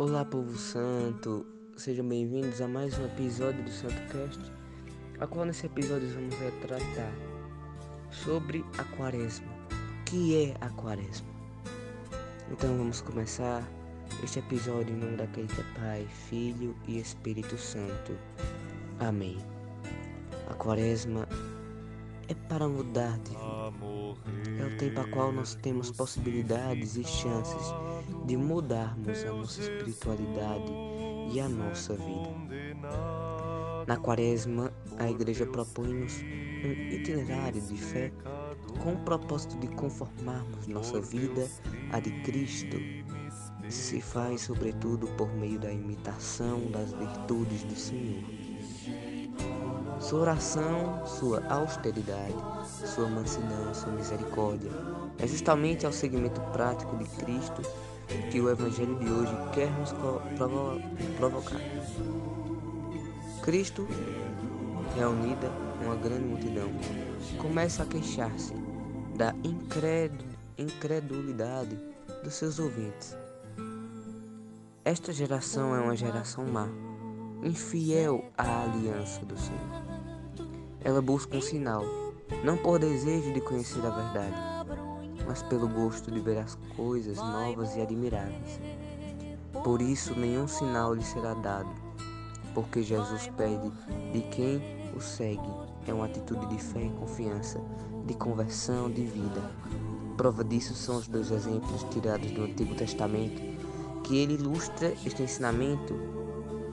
Olá, povo santo, sejam bem-vindos a mais um episódio do Santo Cast, a qual nesse episódio vamos tratar sobre a quaresma. O que é a quaresma? Então vamos começar este episódio em nome daquele que é Pai, Filho e Espírito Santo. Amém. A quaresma é para mudar de vida. É o tempo a qual nós temos possibilidades e chances de mudarmos a nossa espiritualidade e a nossa vida. Na quaresma, a igreja propõe-nos um itinerário de fé com o propósito de conformarmos nossa vida à de Cristo. Se faz, sobretudo, por meio da imitação das virtudes do Senhor. Sua oração, sua austeridade, sua mansidão, sua misericórdia é justamente ao segmento prático de Cristo que o Evangelho de hoje quer nos provo provocar. Cristo, reunida uma grande multidão, começa a queixar-se da incredulidade dos seus ouvintes. Esta geração é uma geração má, infiel à aliança do Senhor. Ela busca um sinal, não por desejo de conhecer a verdade, mas pelo gosto de ver as coisas novas e admiráveis. Por isso, nenhum sinal lhe será dado, porque Jesus pede de quem o segue. É uma atitude de fé e confiança, de conversão, de vida. Prova disso são os dois exemplos tirados do Antigo Testamento, que ele ilustra este ensinamento,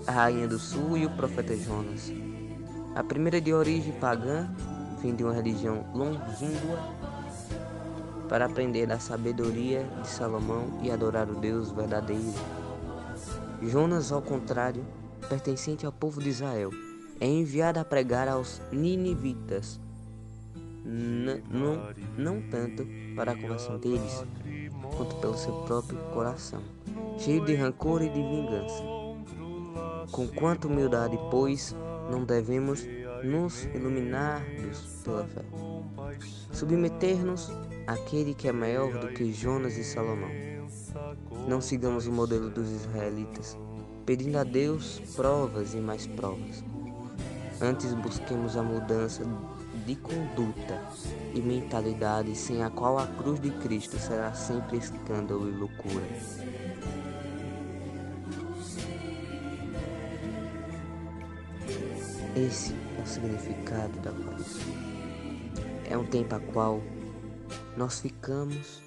a Rainha do Sul e o profeta Jonas. A primeira de origem pagã, fim de uma religião longínqua, para aprender da sabedoria de Salomão e adorar o Deus verdadeiro. Jonas, ao contrário, pertencente ao povo de Israel, é enviado a pregar aos ninivitas, não, não tanto para a conversão deles, quanto pelo seu próprio coração, cheio de rancor e de vingança. Com quanta humildade, pois, não devemos nos iluminar-nos pela fé. Submeter-nos àquele que é maior do que Jonas e Salomão. Não sigamos o modelo dos israelitas, pedindo a Deus provas e mais provas. Antes busquemos a mudança de conduta e mentalidade sem a qual a cruz de Cristo será sempre escândalo e loucura. Esse é o significado da cruz. É um tempo a qual nós ficamos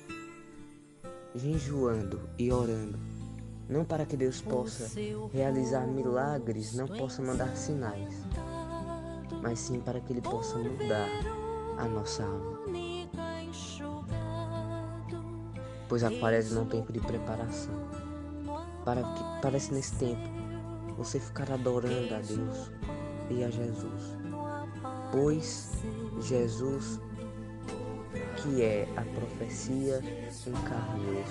jejuando e orando, não para que Deus possa realizar milagres, não possa mandar sinais, mas sim para que Ele possa mudar a nossa alma. Pois a quaresma é um tempo de preparação, para que parece nesse tempo você ficar adorando a Deus e a Jesus. Pois Jesus, que é a profecia em carne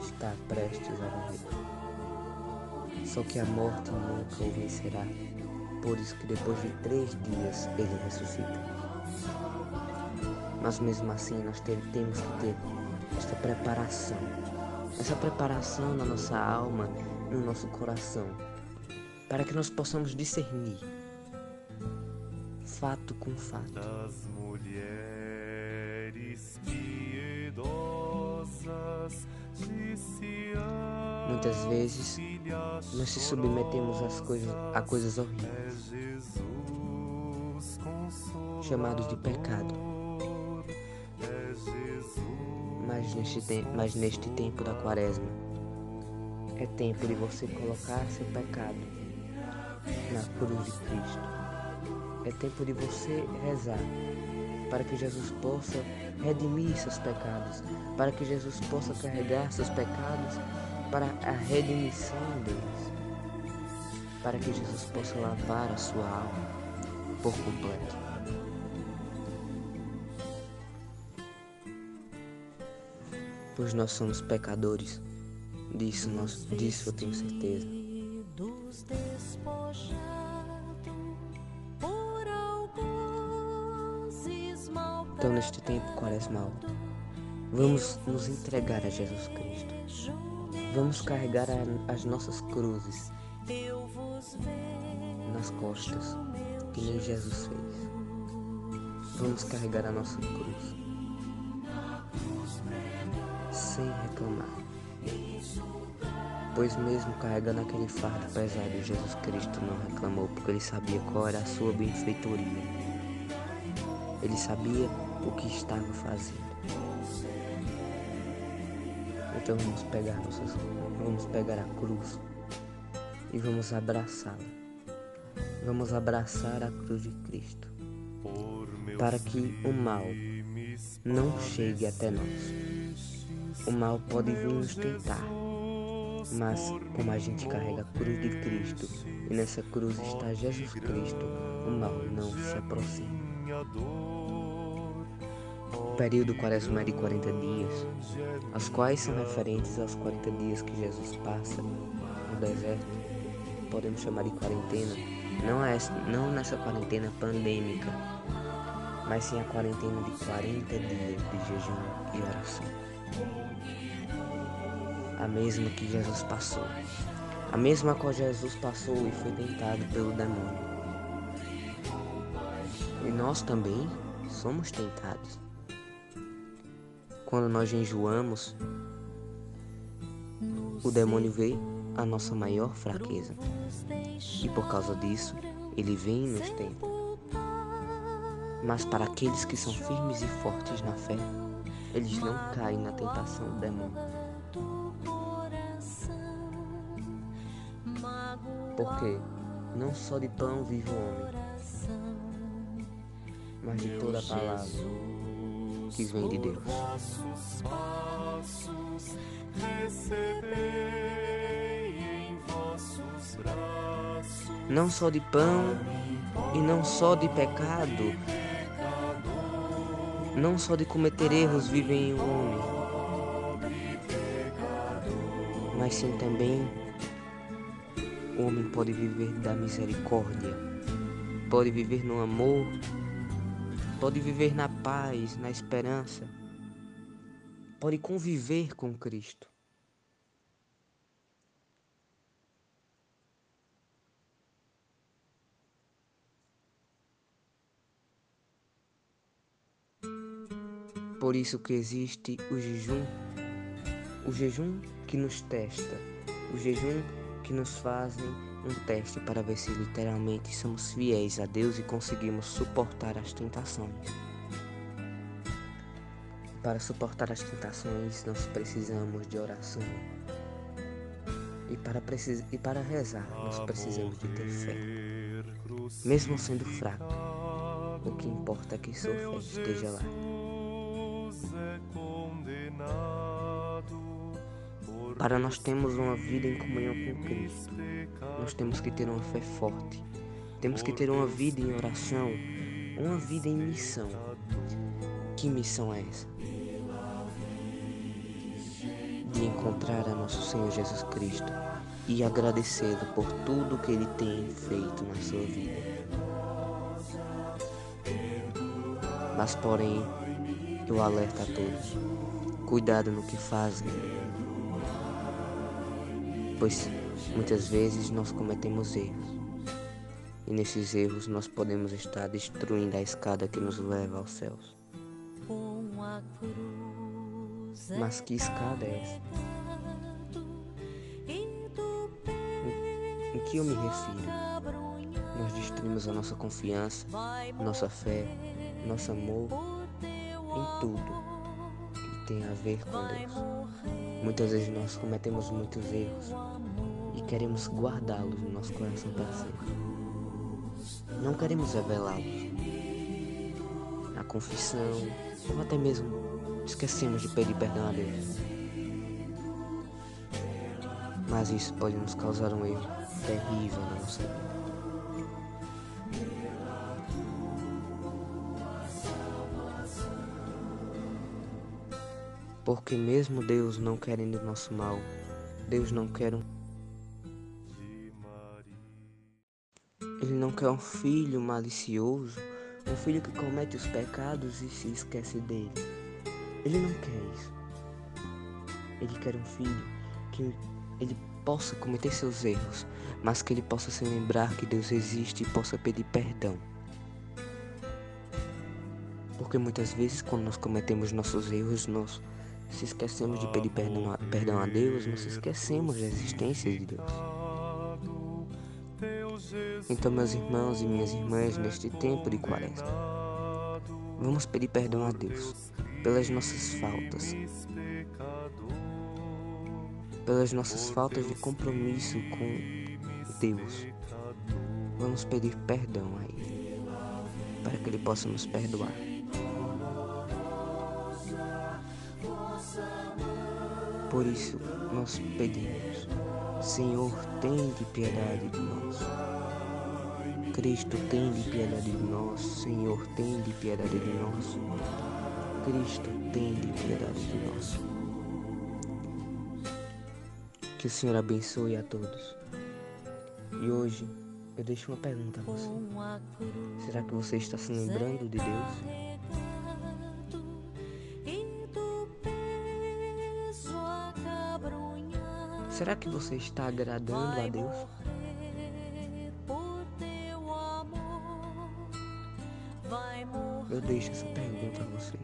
está prestes a morrer. Só que a morte nunca o vencerá, por isso que depois de três dias ele ressuscita. Mas mesmo assim nós temos que ter essa preparação, essa preparação na nossa alma, no nosso coração, para que nós possamos discernir fato com fato. Das mulheres piedosas Muitas vezes nós se submetemos às coisas, a coisas horríveis, chamados de pecado. Mas neste, mas neste tempo da quaresma, é tempo de você colocar seu pecado na cruz de Cristo. É tempo de você rezar para que Jesus possa redimir seus pecados, para que Jesus possa carregar seus pecados para a redimissão deles, para que Jesus possa lavar a sua alma por completo. Pois nós somos pecadores, disso, nós, disso eu tenho certeza. Então, neste tempo quaresmal, vamos nos entregar a Jesus Cristo. Vamos carregar a, as nossas cruzes nas costas, que nem Jesus fez. Vamos carregar a nossa cruz sem reclamar. Pois mesmo carregando aquele fardo pesado, Jesus Cristo não reclamou, porque ele sabia qual era a sua benfeitoria. Ele sabia o que estava fazendo. Então vamos pegar nossas, vamos pegar a cruz e vamos abraçá-la. Vamos abraçar a cruz de Cristo, para que o mal não chegue até nós. O mal pode vir nos tentar, mas como a gente carrega a cruz de Cristo e nessa cruz está Jesus Cristo, o mal não se aproxima. O período quaresma é de 40 dias, as quais são referentes aos 40 dias que Jesus passa no deserto. Podemos chamar de quarentena, não, é, não nessa quarentena pandêmica, mas sim a quarentena de 40 dias de jejum e oração. A mesma que Jesus passou, a mesma qual Jesus passou e foi tentado pelo demônio. E nós também somos tentados. Quando nós enjoamos, o demônio vê a nossa maior fraqueza. E por causa disso, ele vem e nos tenta. Mas para aqueles que são firmes e fortes na fé, eles não caem na tentação do demônio. Porque não só de pão vive o homem, mas de toda a palavra que vem de Deus. Não só de pão e não só de pecado, não só de cometer erros vivem o homem, mas sim também o homem pode viver da misericórdia, pode viver no amor pode viver na paz, na esperança, pode conviver com Cristo. Por isso que existe o jejum, o jejum que nos testa, o jejum que nos fazem um teste para ver se literalmente somos fiéis a Deus e conseguimos suportar as tentações. Para suportar as tentações, nós precisamos de oração. E para, precis... e para rezar, nós precisamos de ter fé. Mesmo sendo fraco, o que importa é que sua fé esteja lá. Para nós termos uma vida em comunhão com Cristo, nós temos que ter uma fé forte. Temos que ter uma vida em oração, uma vida em missão. Que missão é essa? De encontrar a nosso Senhor Jesus Cristo e agradecê-lo por tudo que ele tem feito na sua vida. Mas, porém, eu alerto a todos: cuidado no que fazem pois muitas vezes nós cometemos erros. E nesses erros nós podemos estar destruindo a escada que nos leva aos céus. Mas que escada é essa? Em, que eu me refiro? Nós destruímos a nossa confiança, nossa fé, nosso amor em tudo que tem a ver com Deus. Muitas vezes nós cometemos muitos erros e queremos guardá-los no nosso coração para sempre. Não queremos revelá-los. Na confissão, ou até mesmo esquecemos de pedir perdão a Deus. Mas isso pode nos causar um erro terrível na nossa vida. Porque mesmo Deus não querendo nosso mal, Deus não quer um Ele não quer um filho malicioso, um filho que comete os pecados e se esquece dele. Ele não quer isso. Ele quer um filho que ele possa cometer seus erros, mas que ele possa se lembrar que Deus existe e possa pedir perdão. Porque muitas vezes, quando nós cometemos nossos erros, nós se esquecemos de pedir perdão a, perdão a Deus, esquecemos da existência de Deus. Então, meus irmãos e minhas irmãs, neste tempo de quaresma, vamos pedir perdão a Deus pelas nossas faltas, pelas nossas faltas de compromisso com Deus. Vamos pedir perdão a Ele, para que Ele possa nos perdoar. Por isso, nós pedimos, Senhor, tem de piedade de nós. Cristo, tem de piedade de nós. Senhor, tem de piedade de nós. Cristo, tem de piedade de nós. Que o Senhor abençoe a todos. E hoje eu deixo uma pergunta a você. Será que você está se lembrando de Deus? Será que você está agradando a Deus? Eu deixo essa pergunta a vocês.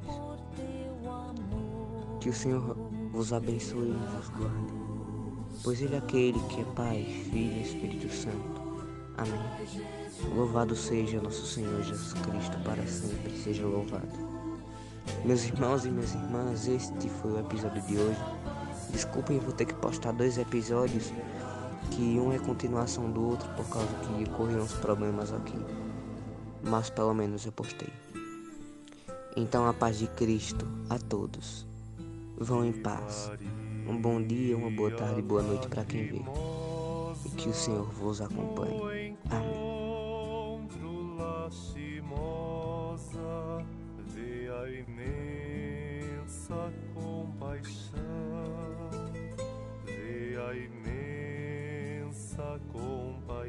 Que o Senhor vos abençoe e vos guarde pois Ele é aquele que é Pai, Filho e Espírito Santo. Amém. Louvado seja nosso Senhor Jesus Cristo, para sempre seja louvado. Meus irmãos e minhas irmãs, este foi o episódio de hoje. Desculpem, vou ter que postar dois episódios, que um é continuação do outro, por causa que ocorreram uns problemas aqui. Mas pelo menos eu postei. Então a paz de Cristo a todos. Vão em paz. Um bom dia, uma boa tarde, boa noite para quem vê. E que o Senhor vos acompanhe. Amém.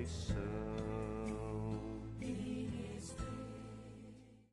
so